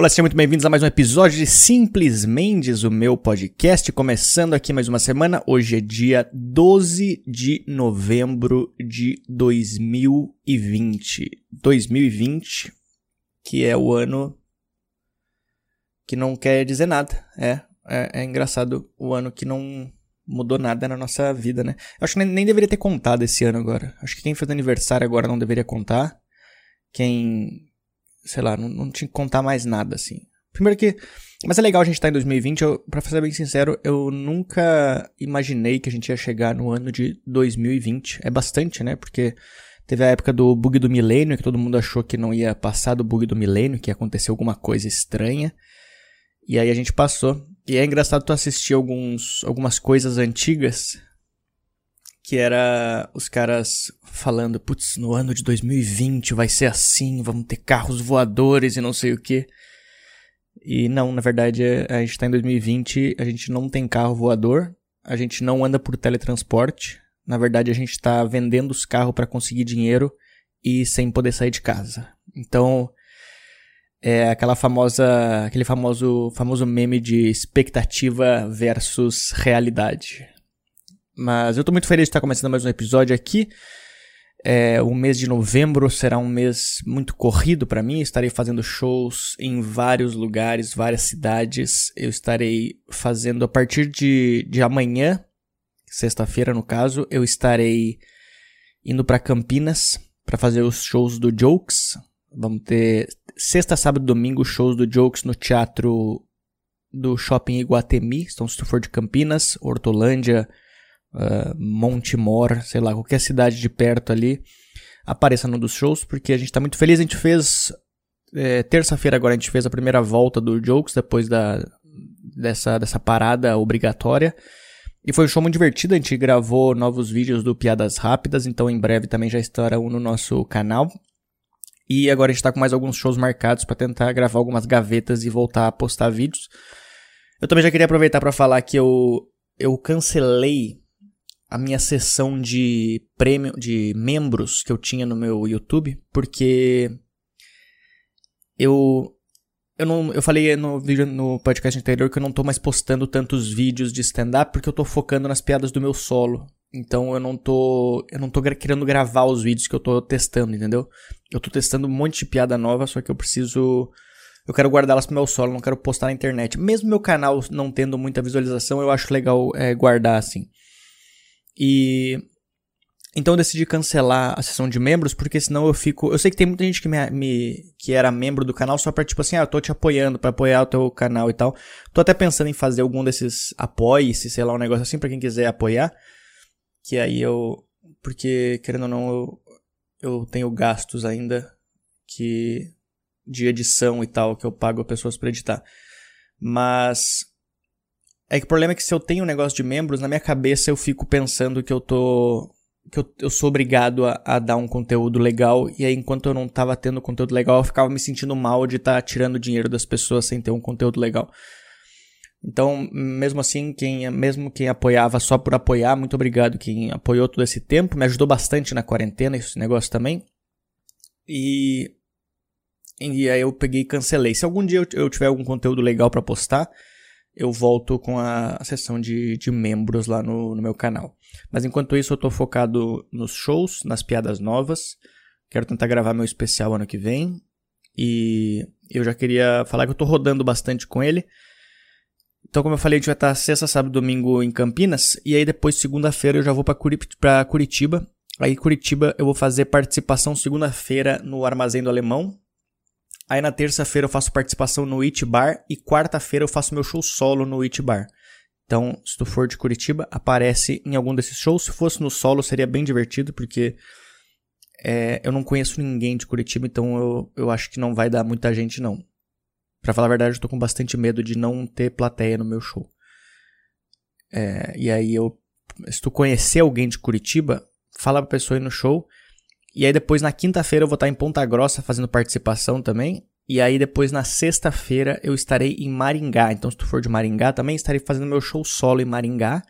Olá, sejam muito bem-vindos a mais um episódio de Simples Mendes, o meu podcast. Começando aqui mais uma semana. Hoje é dia 12 de novembro de 2020. 2020, que é o ano que não quer dizer nada. É, é, é engraçado o ano que não mudou nada na nossa vida, né? Eu acho que nem, nem deveria ter contado esse ano agora. Acho que quem fez aniversário agora não deveria contar. Quem sei lá, não, não tinha que contar mais nada, assim. Primeiro que. Mas é legal a gente estar tá em 2020. Eu, pra ser bem sincero, eu nunca imaginei que a gente ia chegar no ano de 2020. É bastante, né? Porque teve a época do bug do milênio, que todo mundo achou que não ia passar do bug do milênio, que ia acontecer alguma coisa estranha. E aí a gente passou. E é engraçado tu assistir alguns, algumas coisas antigas que era os caras falando, putz, no ano de 2020 vai ser assim, vamos ter carros voadores e não sei o que. E não, na verdade, a gente tá em 2020, a gente não tem carro voador, a gente não anda por teletransporte. Na verdade, a gente tá vendendo os carros para conseguir dinheiro e sem poder sair de casa. Então, é aquela famosa, aquele famoso, famoso meme de expectativa versus realidade. Mas eu tô muito feliz de estar começando mais um episódio aqui. É, o mês de novembro será um mês muito corrido para mim. Estarei fazendo shows em vários lugares, várias cidades. Eu estarei fazendo a partir de, de amanhã, sexta-feira no caso, eu estarei indo para Campinas para fazer os shows do Jokes. Vamos ter sexta, sábado e domingo shows do Jokes no teatro do Shopping Iguatemi. Então, se tu for de Campinas, Hortolândia, uh, Montemor, sei lá, qualquer cidade de perto ali, apareça num dos shows, porque a gente tá muito feliz. A gente fez. É, Terça-feira agora a gente fez a primeira volta do Jokes, depois da, dessa, dessa parada obrigatória. E foi um show muito divertido, a gente gravou novos vídeos do Piadas Rápidas, então em breve também já estarão no nosso canal. E agora a gente tá com mais alguns shows marcados para tentar gravar algumas gavetas e voltar a postar vídeos. Eu também já queria aproveitar para falar que eu, eu cancelei a minha sessão de prêmio de membros que eu tinha no meu YouTube, porque eu eu não eu falei no vídeo no podcast anterior que eu não tô mais postando tantos vídeos de stand up porque eu tô focando nas piadas do meu solo. Então eu não tô eu não tô querendo gravar os vídeos que eu tô testando, entendeu? Eu tô testando um monte de piada nova, só que eu preciso eu quero guardá-las pro meu solo, não quero postar na internet. Mesmo meu canal não tendo muita visualização, eu acho legal é, guardar assim. E então eu decidi cancelar a sessão de membros, porque senão eu fico. Eu sei que tem muita gente que, me, me, que era membro do canal só pra, tipo assim, ah, eu tô te apoiando pra apoiar o teu canal e tal. Tô até pensando em fazer algum desses apoie-se, sei lá, um negócio assim pra quem quiser apoiar. Que aí eu. Porque, querendo ou não, eu, eu tenho gastos ainda que. de edição e tal, que eu pago pessoas pra editar. Mas é que o problema é que se eu tenho um negócio de membros, na minha cabeça eu fico pensando que eu tô. que eu, eu sou obrigado a, a dar um conteúdo legal. E aí, enquanto eu não tava tendo conteúdo legal, eu ficava me sentindo mal de estar tá tirando dinheiro das pessoas sem ter um conteúdo legal. Então, mesmo assim, quem, mesmo quem apoiava só por apoiar, muito obrigado. Quem apoiou todo esse tempo, me ajudou bastante na quarentena, esse negócio também. E, e aí eu peguei e cancelei. Se algum dia eu, eu tiver algum conteúdo legal para postar, eu volto com a, sessão de, de membros lá no, no meu canal. Mas enquanto isso, eu tô focado nos shows, nas piadas novas. Quero tentar gravar meu especial ano que vem. E eu já queria falar que eu tô rodando bastante com ele. Então, como eu falei, a gente vai estar sexta, sábado domingo em Campinas. E aí depois, segunda-feira, eu já vou para Curitiba. Aí, Curitiba, eu vou fazer participação segunda-feira no Armazém do Alemão, Aí na terça-feira eu faço participação no It Bar e quarta-feira eu faço meu show solo no It Bar. Então, se tu for de Curitiba, aparece em algum desses shows. Se fosse no solo, seria bem divertido, porque é, eu não conheço ninguém de Curitiba, então eu, eu acho que não vai dar muita gente, não. Pra falar a verdade, eu tô com bastante medo de não ter plateia no meu show. É, e aí eu. Se tu conhecer alguém de Curitiba, fala pra pessoa ir no show. E aí depois na quinta-feira eu vou estar em Ponta Grossa fazendo participação também. E aí depois na sexta-feira eu estarei em Maringá. Então se tu for de Maringá também estarei fazendo meu show solo em Maringá.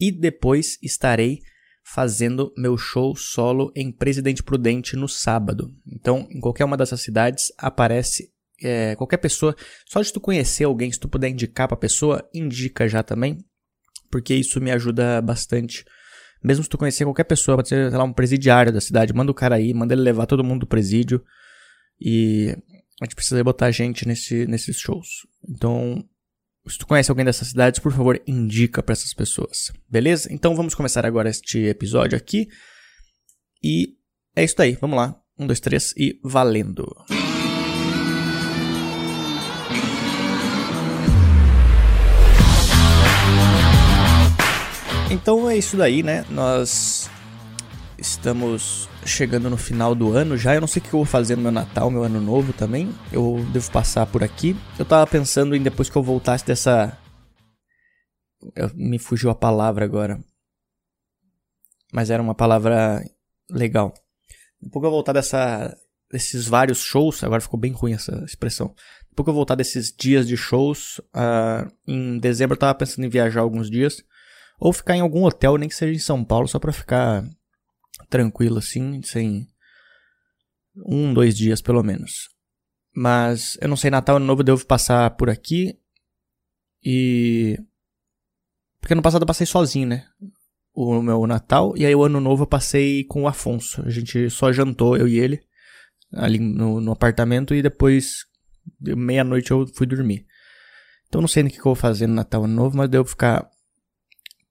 E depois estarei fazendo meu show solo em Presidente Prudente no sábado. Então em qualquer uma dessas cidades aparece é, qualquer pessoa, só de tu conhecer alguém, se tu puder indicar pra pessoa, indica já também, porque isso me ajuda bastante. Mesmo se tu conhecer qualquer pessoa, pode ser, sei lá, um presidiário da cidade, manda o cara aí, manda ele levar todo mundo do presídio. E a gente precisa botar gente nesse, nesses shows. Então, se tu conhece alguém dessas cidades, por favor, indica para essas pessoas. Beleza? Então vamos começar agora este episódio aqui. E é isso aí. Vamos lá. Um, dois, três e valendo. Então é isso daí, né? Nós estamos chegando no final do ano já. Eu não sei o que eu vou fazer no meu Natal, meu Ano Novo também. Eu devo passar por aqui. Eu tava pensando em depois que eu voltasse dessa. Eu, me fugiu a palavra agora. Mas era uma palavra legal. Depois que eu voltar dessa, desses vários shows, agora ficou bem ruim essa expressão. Depois que eu voltar desses dias de shows, uh, em dezembro eu tava pensando em viajar alguns dias. Ou ficar em algum hotel, nem que seja em São Paulo, só pra ficar tranquilo assim, sem um, dois dias pelo menos. Mas eu não sei, Natal Ano Novo devo passar por aqui. E. Porque no passado eu passei sozinho, né? O meu Natal. E aí o Ano Novo eu passei com o Afonso. A gente só jantou, eu e ele, ali no, no apartamento. E depois, meia-noite, eu fui dormir. Então não sei no que, que eu vou fazer no Natal Ano Novo, mas devo ficar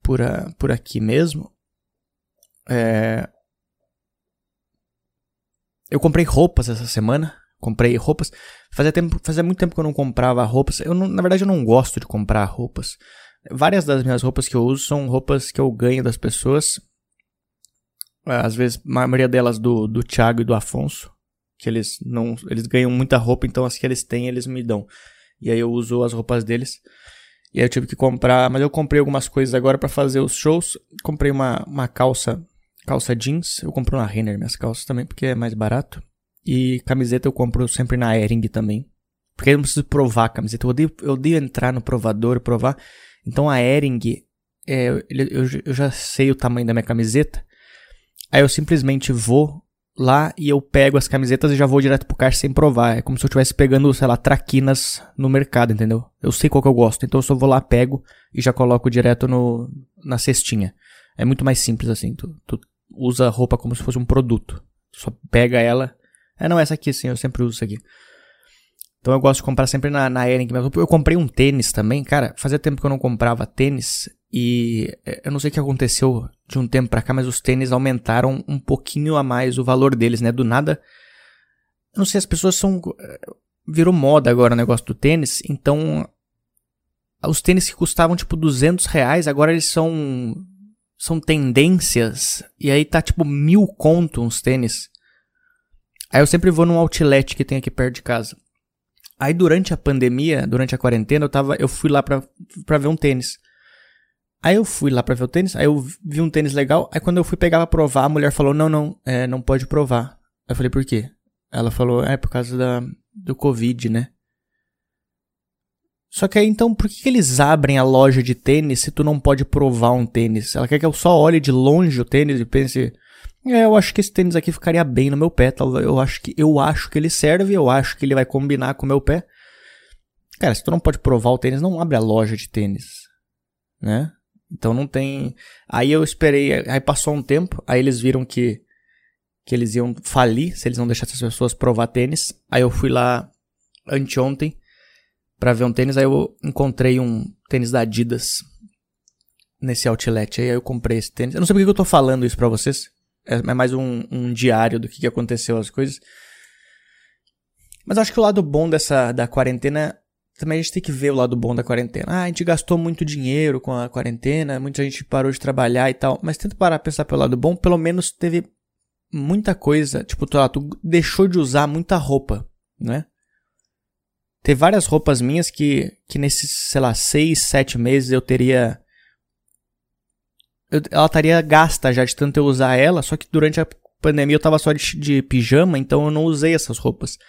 por, a, por aqui mesmo. É... Eu comprei roupas essa semana. Comprei roupas. Fazia, tempo, fazia muito tempo que eu não comprava roupas. Eu não, na verdade, eu não gosto de comprar roupas. Várias das minhas roupas que eu uso são roupas que eu ganho das pessoas. Às vezes, a maioria delas do, do Thiago e do Afonso. Que eles não. Eles ganham muita roupa, então as que eles têm, eles me dão. E aí eu uso as roupas deles. E aí eu tive que comprar, mas eu comprei algumas coisas agora para fazer os shows. Comprei uma, uma calça, calça jeans. Eu compro na Renner minhas calças também, porque é mais barato. E camiseta eu compro sempre na Ering também. Porque eu não preciso provar a camiseta. Eu odeio, eu odeio entrar no provador e provar. Então a Ering, é, eu, eu, eu já sei o tamanho da minha camiseta. Aí eu simplesmente vou lá e eu pego as camisetas e já vou direto pro caixa sem provar. É como se eu estivesse pegando, sei lá, traquinas no mercado, entendeu? Eu sei qual que eu gosto, então eu só vou lá, pego e já coloco direto no, na cestinha. É muito mais simples assim. Tu, tu usa a roupa como se fosse um produto. Tu só pega ela. É, não, essa aqui sim, eu sempre uso isso aqui. Então eu gosto de comprar sempre na, na Ering. Eu comprei um tênis também, cara. Fazia tempo que eu não comprava tênis. E é, eu não sei o que aconteceu de um tempo para cá, mas os tênis aumentaram um pouquinho a mais o valor deles, né? Do nada. Eu não sei, as pessoas são. É, virou moda agora o negócio do tênis, então. Os tênis que custavam tipo 200 reais, agora eles são. São tendências. E aí tá tipo mil conto uns tênis. Aí eu sempre vou num outlet que tem aqui perto de casa. Aí durante a pandemia, durante a quarentena, eu, tava, eu fui lá pra, pra ver um tênis. Aí eu fui lá pra ver o tênis, aí eu vi um tênis legal, aí quando eu fui pegar pra provar, a mulher falou, não, não, é, não pode provar. Eu falei, por quê? Ela falou, é por causa da, do Covid, né? Só que aí então, por que, que eles abrem a loja de tênis se tu não pode provar um tênis? Ela quer que eu só olhe de longe o tênis e pense, é, eu acho que esse tênis aqui ficaria bem no meu pé, eu acho que eu acho que ele serve, eu acho que ele vai combinar com o meu pé. Cara, se tu não pode provar o tênis, não abre a loja de tênis, né? Então não tem. Aí eu esperei, aí passou um tempo, aí eles viram que que eles iam falir se eles não deixassem as pessoas provar tênis. Aí eu fui lá anteontem para ver um tênis, aí eu encontrei um tênis da Adidas nesse outlet. Aí eu comprei esse tênis. Eu não sei por que eu tô falando isso pra vocês. É, é mais um, um diário do que aconteceu as coisas. Mas acho que o lado bom dessa da quarentena também a gente tem que ver o lado bom da quarentena. Ah, a gente gastou muito dinheiro com a quarentena, muita gente parou de trabalhar e tal. Mas tenta parar pensar pelo lado bom, pelo menos teve muita coisa. Tipo, tu, tu deixou de usar muita roupa, né? Tem várias roupas minhas que, que nesses, sei lá, seis, sete meses eu teria. Eu, ela estaria gasta já de tanto eu usar ela, só que durante a pandemia eu tava só de, de pijama, então eu não usei essas roupas.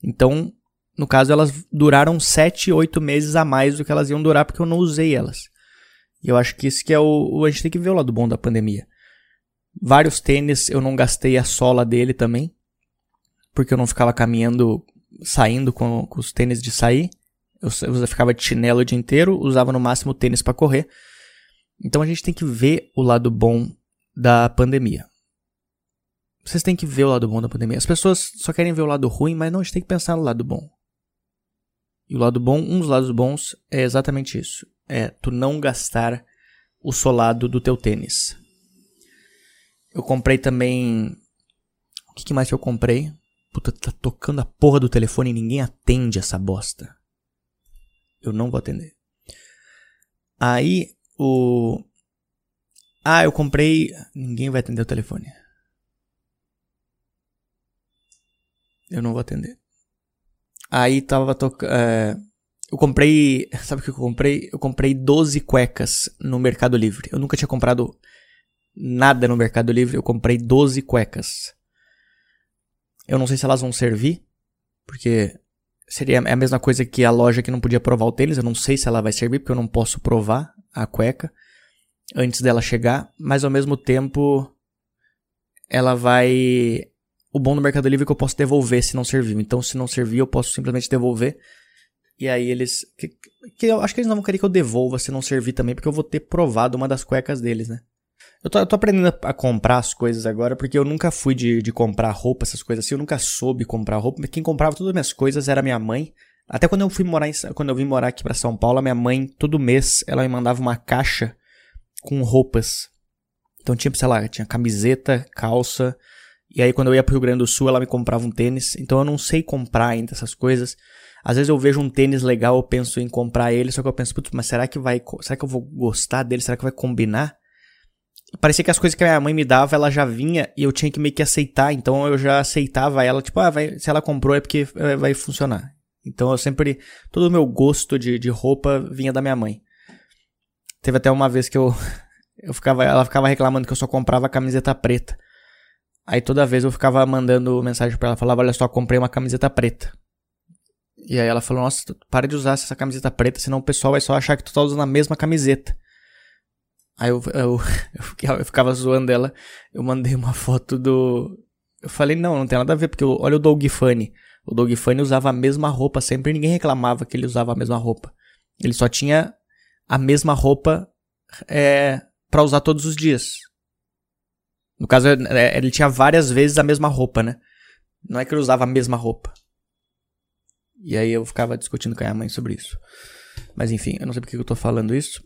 Então no caso, elas duraram 7, 8 meses a mais do que elas iam durar porque eu não usei elas. E eu acho que isso que é o. A gente tem que ver o lado bom da pandemia. Vários tênis eu não gastei a sola dele também. Porque eu não ficava caminhando saindo com, com os tênis de sair. Eu, eu ficava de chinelo o dia inteiro, usava no máximo tênis para correr. Então a gente tem que ver o lado bom da pandemia. Vocês têm que ver o lado bom da pandemia. As pessoas só querem ver o lado ruim, mas não, a gente tem que pensar no lado bom. E o lado bom, um dos lados bons é exatamente isso. É tu não gastar o solado do teu tênis. Eu comprei também. O que, que mais que eu comprei? Puta, tá tocando a porra do telefone e ninguém atende essa bosta. Eu não vou atender. Aí, o. Ah, eu comprei. Ninguém vai atender o telefone. Eu não vou atender. Aí tava tocando. É... Eu comprei. Sabe o que eu comprei? Eu comprei 12 cuecas no Mercado Livre. Eu nunca tinha comprado nada no Mercado Livre. Eu comprei 12 cuecas. Eu não sei se elas vão servir. Porque seria a mesma coisa que a loja que não podia provar o tênis. Eu não sei se ela vai servir, porque eu não posso provar a cueca antes dela chegar. Mas ao mesmo tempo, ela vai. O bom do Mercado Livre é que eu posso devolver se não serviu. Então, se não servir, eu posso simplesmente devolver. E aí eles. Que, que eu acho que eles não vão querer que eu devolva se não servir também, porque eu vou ter provado uma das cuecas deles, né? Eu tô, eu tô aprendendo a, comprar as coisas agora, porque eu nunca fui de, de comprar roupa, essas coisas assim. Eu nunca soube comprar roupa. Quem comprava todas as minhas coisas era minha mãe. Até quando eu fui morar em, quando eu vim morar aqui para São Paulo, minha mãe, todo mês, ela me mandava uma caixa com roupas. Então tinha, sei lá, tinha camiseta, calça. E aí quando eu ia pro Rio Grande do Sul, ela me comprava um tênis. Então eu não sei comprar ainda essas coisas. Às vezes eu vejo um tênis legal, eu penso em comprar ele, só que eu penso, putz, mas será que vai, será que eu vou gostar dele? Será que vai combinar? parecia que as coisas que a minha mãe me dava, ela já vinha e eu tinha que meio que aceitar. Então eu já aceitava ela, tipo, ah, vai, se ela comprou é porque é, vai funcionar. Então eu sempre. Todo o meu gosto de, de roupa vinha da minha mãe. Teve até uma vez que eu. eu ficava, ela ficava reclamando que eu só comprava camiseta preta. Aí toda vez eu ficava mandando mensagem para ela, falava, olha só, comprei uma camiseta preta. E aí ela falou, nossa, para de usar essa camiseta preta, senão o pessoal vai só achar que tu tá usando a mesma camiseta. Aí eu, eu, eu, ficava zoando ela. Eu mandei uma foto do. Eu falei, não, não tem nada a ver, porque olha o Doug Funny. O Doug Funny usava a mesma roupa sempre e ninguém reclamava que ele usava a mesma roupa. Ele só tinha a mesma roupa é, para usar todos os dias. No caso, é, ele tinha várias vezes a mesma roupa, né? Não é que ele usava a mesma roupa. E aí eu ficava discutindo com a minha mãe sobre isso. Mas enfim, eu não sei porque eu tô falando isso.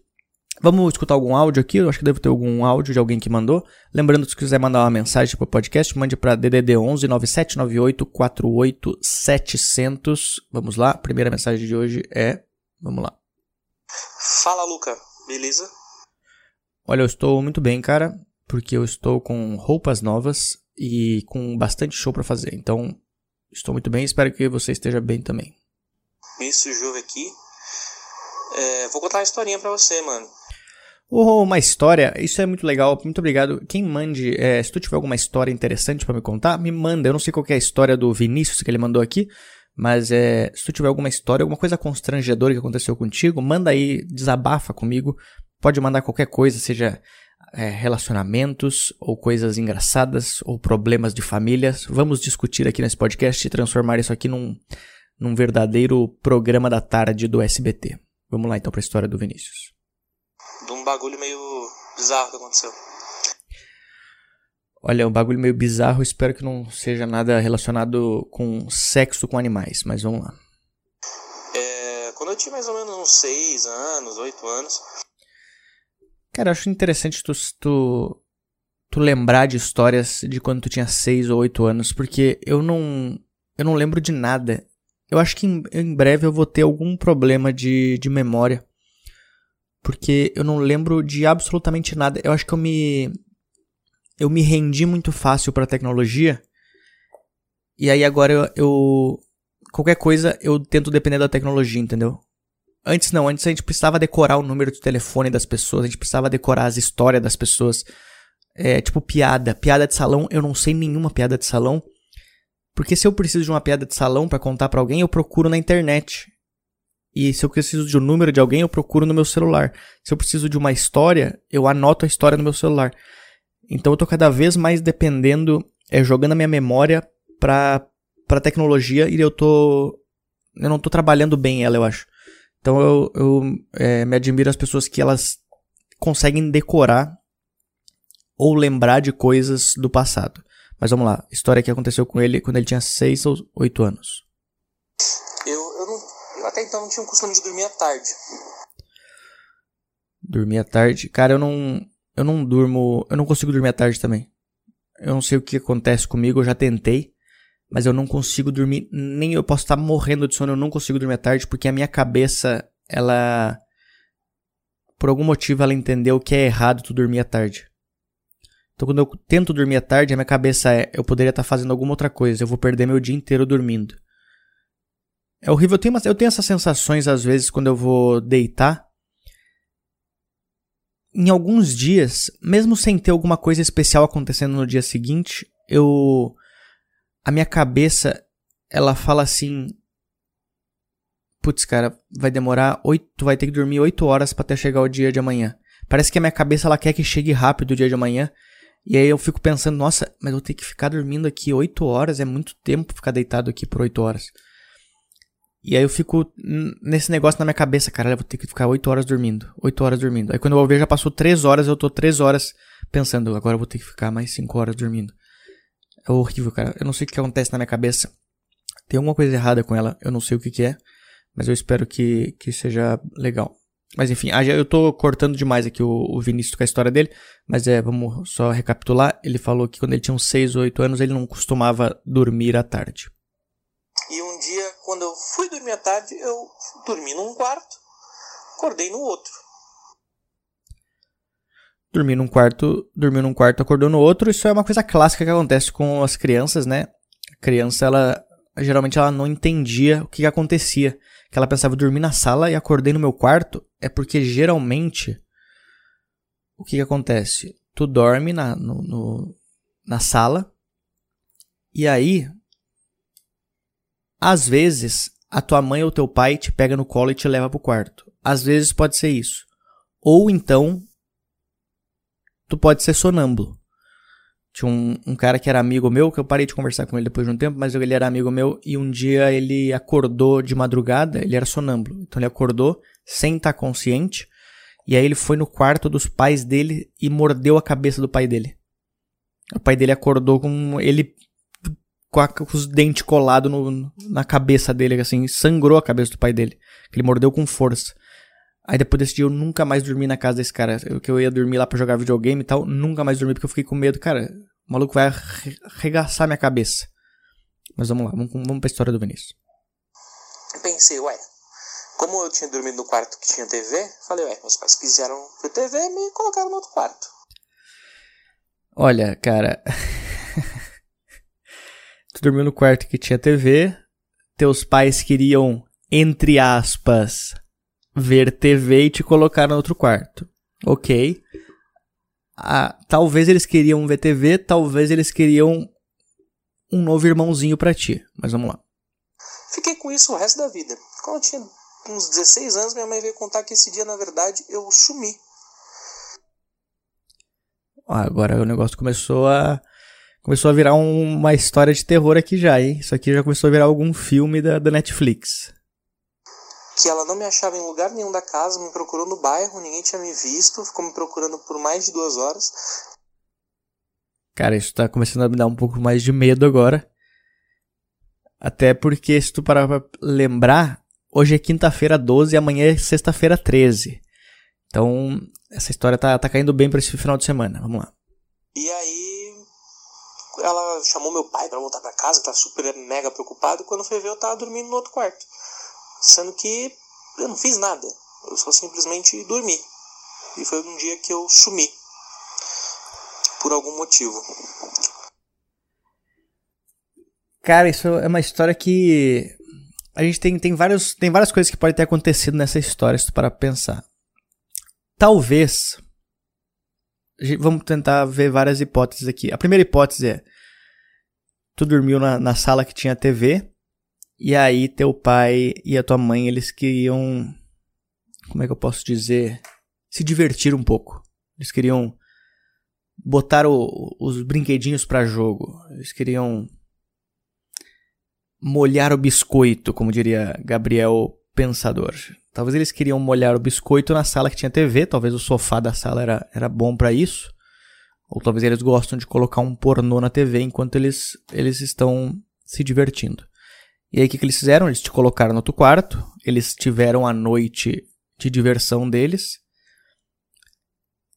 Vamos escutar algum áudio aqui? Eu acho que deve ter algum áudio de alguém que mandou. Lembrando, se quiser mandar uma mensagem para o podcast, mande para DDD 11 9798 48 700. Vamos lá, a primeira mensagem de hoje é. Vamos lá. Fala, Luca. Beleza? Olha, eu estou muito bem, cara, porque eu estou com roupas novas e com bastante show para fazer. Então, estou muito bem. Espero que você esteja bem também. Isso, Juve aqui. É, vou contar uma historinha para você, mano. Oh, uma história, isso é muito legal, muito obrigado. Quem mande, é, se tu tiver alguma história interessante para me contar, me manda. Eu não sei qual é a história do Vinícius que ele mandou aqui, mas é, se tu tiver alguma história, alguma coisa constrangedora que aconteceu contigo, manda aí, desabafa comigo. Pode mandar qualquer coisa, seja é, relacionamentos, ou coisas engraçadas, ou problemas de famílias. Vamos discutir aqui nesse podcast e transformar isso aqui num, num verdadeiro programa da tarde do SBT. Vamos lá então para a história do Vinícius de um bagulho meio bizarro que aconteceu. Olha, um bagulho meio bizarro, espero que não seja nada relacionado com sexo com animais, mas vamos lá. É, quando eu tinha mais ou menos uns 6 anos, 8 anos. Cara, eu acho interessante tu, tu, tu lembrar de histórias de quando tu tinha 6 ou 8 anos, porque eu não, eu não lembro de nada. Eu acho que em, em breve eu vou ter algum problema de, de memória porque eu não lembro de absolutamente nada. Eu acho que eu me eu me rendi muito fácil para a tecnologia. E aí agora eu, eu, qualquer coisa eu tento depender da tecnologia, entendeu? Antes não, antes a gente precisava decorar o número de telefone das pessoas, a gente precisava decorar as histórias das pessoas. É, tipo piada, piada de salão, eu não sei nenhuma piada de salão. Porque se eu preciso de uma piada de salão para contar para alguém, eu procuro na internet. E se eu preciso de um número de alguém, eu procuro no meu celular. Se eu preciso de uma história, eu anoto a história no meu celular. Então eu tô cada vez mais dependendo, é, jogando a minha memória pra, pra tecnologia e eu tô. Eu não tô trabalhando bem ela, eu acho. Então eu, eu é, me admiro as pessoas que elas conseguem decorar ou lembrar de coisas do passado. Mas vamos lá, história que aconteceu com ele quando ele tinha 6 ou 8 anos. Eu, eu, não, eu até então não tinha o costume de dormir à tarde. Dormir à tarde? Cara, eu não. Eu não durmo. Eu não consigo dormir à tarde também. Eu não sei o que acontece comigo, eu já tentei. Mas eu não consigo dormir. Nem eu posso estar morrendo de sono, eu não consigo dormir à tarde, porque a minha cabeça, ela. Por algum motivo ela entendeu que é errado tu dormir à tarde. Então quando eu tento dormir à tarde, a minha cabeça é, eu poderia estar fazendo alguma outra coisa, eu vou perder meu dia inteiro dormindo. É horrível, eu tenho, eu tenho essas sensações às vezes quando eu vou deitar. Em alguns dias, mesmo sem ter alguma coisa especial acontecendo no dia seguinte, eu a minha cabeça ela fala assim, putz, cara, vai demorar oito, tu vai ter que dormir oito horas para até chegar o dia de amanhã. Parece que a minha cabeça ela quer que chegue rápido o dia de amanhã e aí eu fico pensando, nossa, mas eu tenho que ficar dormindo aqui 8 horas, é muito tempo ficar deitado aqui por 8 horas. E aí eu fico nesse negócio na minha cabeça, cara, eu vou ter que ficar 8 horas dormindo, 8 horas dormindo. Aí quando eu ver já passou 3 horas, eu tô 3 horas pensando, agora eu vou ter que ficar mais 5 horas dormindo. É horrível, cara. Eu não sei o que acontece na minha cabeça. Tem alguma coisa errada com ela, eu não sei o que, que é, mas eu espero que, que seja legal. Mas enfim, ah, eu tô cortando demais aqui o, o Vinícius com a história dele, mas é, vamos só recapitular. Ele falou que quando ele tinha uns 6 ou 8 anos, ele não costumava dormir à tarde. E um dia, quando eu fui dormir à tarde, eu dormi num quarto, acordei no outro. Dormir num quarto, dormiu num quarto, acordou no outro, isso é uma coisa clássica que acontece com as crianças, né? A criança, ela geralmente ela não entendia o que, que acontecia que ela pensava dormir na sala e acordei no meu quarto, é porque geralmente o que, que acontece? Tu dorme na, no, no, na sala e aí às vezes a tua mãe ou teu pai te pega no colo e te leva pro quarto. Às vezes pode ser isso. Ou então tu pode ser sonâmbulo. Tinha um, um, cara que era amigo meu, que eu parei de conversar com ele depois de um tempo, mas ele era amigo meu e um dia ele acordou de madrugada, ele era sonâmbulo. Então ele acordou sem estar consciente e aí ele foi no quarto dos pais dele e mordeu a cabeça do pai dele. O pai dele acordou com ele com, a, com os dentes colados na cabeça dele, assim, sangrou a cabeça do pai dele. Ele mordeu com força. Aí depois desse dia eu nunca mais dormi na casa desse cara. Eu, que eu ia dormir lá pra jogar videogame e tal. Nunca mais dormi porque eu fiquei com medo. Cara, o maluco vai arregaçar minha cabeça. Mas vamos lá, vamos, vamos pra história do Vinícius. Pensei, ué, como eu tinha dormido no quarto que tinha TV, falei, ué, meus pais quiseram ver TV e me colocaram no outro quarto. Olha, cara. tu dormiu no quarto que tinha TV, teus pais queriam, entre aspas, ver TV e te colocar no outro quarto. Ok. Ah, talvez eles queriam ver TV, talvez eles queriam um novo irmãozinho para ti. Mas vamos lá. Fiquei com isso o resto da vida. Quando eu tinha uns 16 anos, minha mãe veio contar que esse dia, na verdade, eu sumi. Ah, agora o negócio começou a. Começou a virar um, uma história de terror aqui já, hein? Isso aqui já começou a virar algum filme da, da Netflix que ela não me achava em lugar nenhum da casa, me procurou no bairro, ninguém tinha me visto, ficou me procurando por mais de duas horas. Cara, isso tá começando a me dar um pouco mais de medo agora. Até porque, se tu parar pra lembrar, hoje é quinta-feira 12 e amanhã é sexta-feira 13. Então, essa história tá, tá caindo bem pra esse final de semana. Vamos lá. E aí, ela chamou meu pai para voltar para casa, tá super mega preocupado. Quando foi ver, eu tava dormindo no outro quarto. Sendo que eu não fiz nada. Eu só simplesmente dormi. E foi um dia que eu sumi. Por algum motivo. Cara, isso é uma história que. A gente tem, tem, vários, tem várias coisas que podem ter acontecido nessa história, se tu parar pensar. Talvez. Vamos tentar ver várias hipóteses aqui. A primeira hipótese é: tu dormiu na, na sala que tinha TV, e aí teu pai e a tua mãe, eles queriam, como é que eu posso dizer, se divertir um pouco. Eles queriam botar o, os brinquedinhos para jogo. Eles queriam molhar o biscoito, como diria Gabriel Pensador. Talvez eles queriam molhar o biscoito na sala que tinha TV, talvez o sofá da sala era, era bom para isso. Ou talvez eles gostam de colocar um pornô na TV enquanto eles, eles estão se divertindo. E aí o que, que eles fizeram? Eles te colocaram no outro quarto, eles tiveram a noite de diversão deles.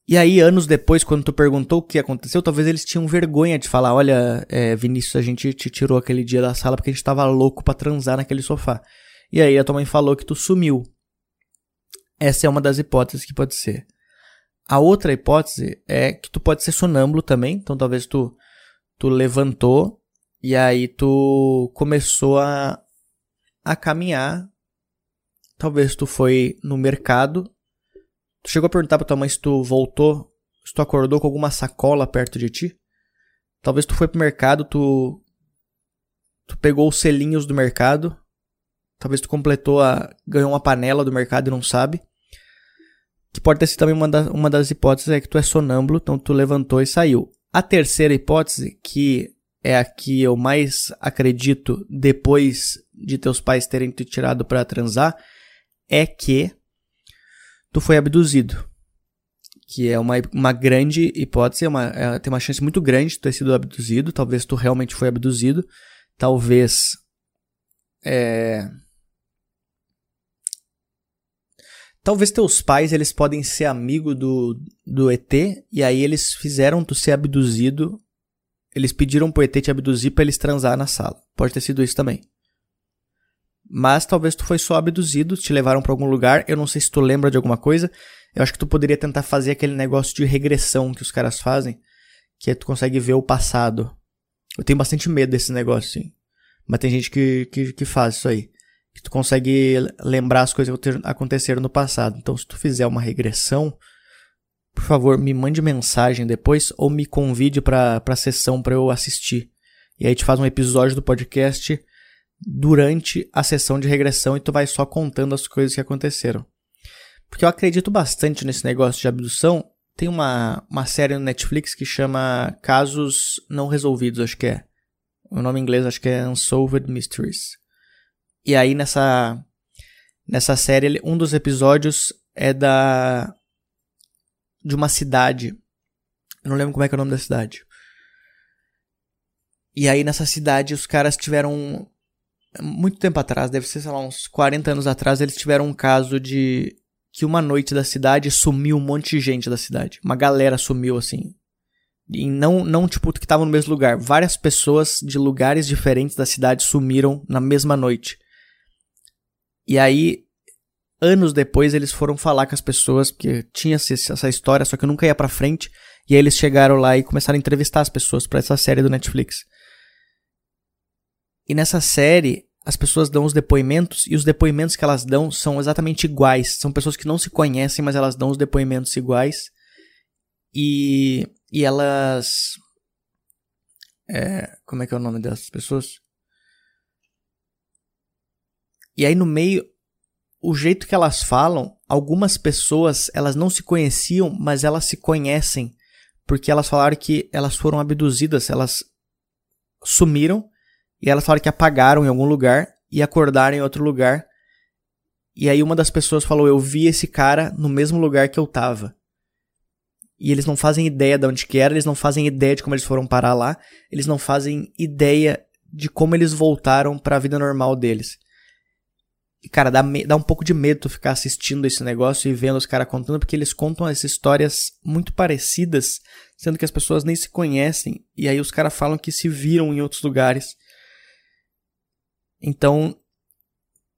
E aí, anos depois, quando tu perguntou o que aconteceu, talvez eles tinham vergonha de falar: Olha, é, Vinícius, a gente te tirou aquele dia da sala porque a gente tava louco para transar naquele sofá. E aí a tua mãe falou que tu sumiu. Essa é uma das hipóteses que pode ser. A outra hipótese é que tu pode ser sonâmbulo também, então talvez tu, tu levantou e aí tu começou a, a caminhar. Talvez tu foi no mercado. Tu chegou a perguntar pra tua mãe se tu voltou, se tu acordou com alguma sacola perto de ti. Talvez tu foi pro mercado, tu, tu pegou os selinhos do mercado. Talvez tu completou a. ganhou uma panela do mercado e não sabe. Que pode ter sido também uma, da, uma das hipóteses é que tu é sonâmbulo, então tu levantou e saiu. A terceira hipótese, que é a que eu mais acredito depois de teus pais terem te tirado para transar, é que tu foi abduzido. Que é uma, uma grande hipótese, uma, é, tem uma chance muito grande de ter sido abduzido. Talvez tu realmente foi abduzido. Talvez. É, Talvez teus pais eles podem ser amigo do, do ET e aí eles fizeram tu ser abduzido. Eles pediram pro ET te abduzir para eles transar na sala. Pode ter sido isso também. Mas talvez tu foi só abduzido, te levaram para algum lugar. Eu não sei se tu lembra de alguma coisa. Eu acho que tu poderia tentar fazer aquele negócio de regressão que os caras fazem, que é tu consegue ver o passado. Eu tenho bastante medo desse negócio, sim. Mas tem gente que, que, que faz isso aí que tu consegue lembrar as coisas que aconteceram no passado. Então, se tu fizer uma regressão, por favor, me mande mensagem depois ou me convide para a sessão para eu assistir. E aí te faz um episódio do podcast durante a sessão de regressão e tu vai só contando as coisas que aconteceram. Porque eu acredito bastante nesse negócio de abdução. Tem uma, uma série no Netflix que chama Casos Não Resolvidos, acho que é. O nome em inglês acho que é Unsolved Mysteries. E aí nessa nessa série, um dos episódios é da de uma cidade. Eu não lembro como é que é o nome da cidade. E aí nessa cidade os caras tiveram muito tempo atrás, deve ser, sei lá, uns 40 anos atrás, eles tiveram um caso de que uma noite da cidade sumiu um monte de gente da cidade. Uma galera sumiu assim. E não, não tipo, que estavam no mesmo lugar. Várias pessoas de lugares diferentes da cidade sumiram na mesma noite. E aí, anos depois, eles foram falar com as pessoas, porque tinha essa história, só que nunca ia pra frente. E aí eles chegaram lá e começaram a entrevistar as pessoas para essa série do Netflix. E nessa série, as pessoas dão os depoimentos e os depoimentos que elas dão são exatamente iguais. São pessoas que não se conhecem, mas elas dão os depoimentos iguais. E, e elas. É, como é que é o nome dessas pessoas? E aí no meio, o jeito que elas falam, algumas pessoas, elas não se conheciam, mas elas se conhecem, porque elas falaram que elas foram abduzidas, elas sumiram e elas falaram que apagaram em algum lugar e acordaram em outro lugar. E aí uma das pessoas falou: "Eu vi esse cara no mesmo lugar que eu tava". E eles não fazem ideia de onde que era, eles não fazem ideia de como eles foram parar lá, eles não fazem ideia de como eles voltaram para a vida normal deles. E, cara, dá, dá um pouco de medo tu ficar assistindo esse negócio e vendo os caras contando, porque eles contam as histórias muito parecidas, sendo que as pessoas nem se conhecem. E aí os caras falam que se viram em outros lugares. Então,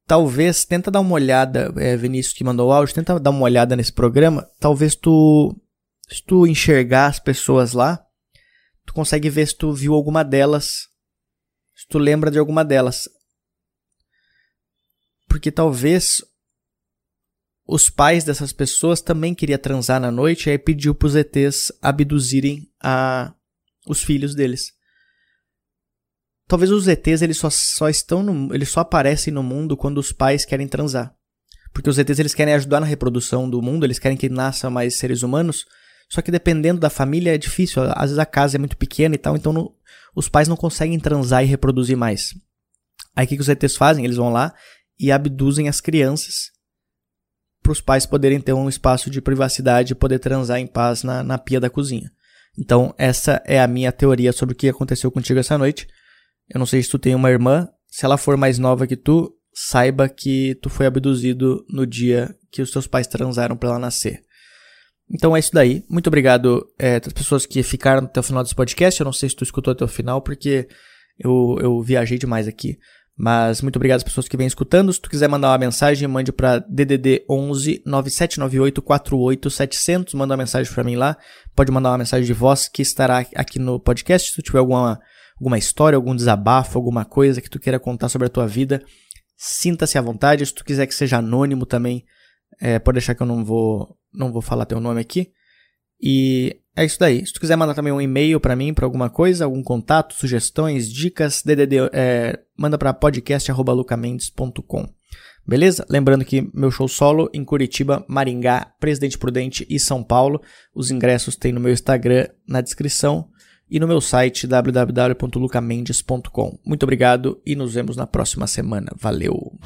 talvez, tenta dar uma olhada, é, Vinícius que mandou o áudio, tenta dar uma olhada nesse programa. Talvez tu, se tu enxergar as pessoas lá, tu consegue ver se tu viu alguma delas, se tu lembra de alguma delas porque talvez os pais dessas pessoas também queriam transar na noite e aí pediu os ETs abduzirem a, os filhos deles. Talvez os ETs eles só, só estão no, eles só aparecem no mundo quando os pais querem transar. Porque os ETs eles querem ajudar na reprodução do mundo, eles querem que nasça mais seres humanos. Só que dependendo da família é difícil, às vezes a casa é muito pequena e tal, então os pais não conseguem transar e reproduzir mais. Aí o que, que os ETs fazem? Eles vão lá e abduzem as crianças para os pais poderem ter um espaço de privacidade e poder transar em paz na, na pia da cozinha. Então, essa é a minha teoria sobre o que aconteceu contigo essa noite. Eu não sei se tu tem uma irmã, se ela for mais nova que tu, saiba que tu foi abduzido no dia que os teus pais transaram para ela nascer. Então é isso daí. Muito obrigado é, às pessoas que ficaram até o final desse podcast. Eu não sei se tu escutou até o final, porque eu, eu viajei demais aqui. Mas muito obrigado às pessoas que vêm escutando. Se tu quiser mandar uma mensagem, mande para DDD 11 9798 48 Manda uma mensagem para mim lá. Pode mandar uma mensagem de voz que estará aqui no podcast. Se tu tiver alguma, alguma história, algum desabafo, alguma coisa que tu queira contar sobre a tua vida, sinta-se à vontade. Se tu quiser que seja anônimo também, é, pode deixar que eu não vou, não vou falar teu nome aqui. E é isso daí. Se tu quiser mandar também um e-mail para mim, para alguma coisa, algum contato, sugestões, dicas, DDD, é, manda para podcast@lucamendes.com. Beleza? Lembrando que meu show solo em Curitiba, Maringá, Presidente Prudente e São Paulo. Os ingressos tem no meu Instagram na descrição e no meu site www.lucamendes.com. Muito obrigado e nos vemos na próxima semana. Valeu!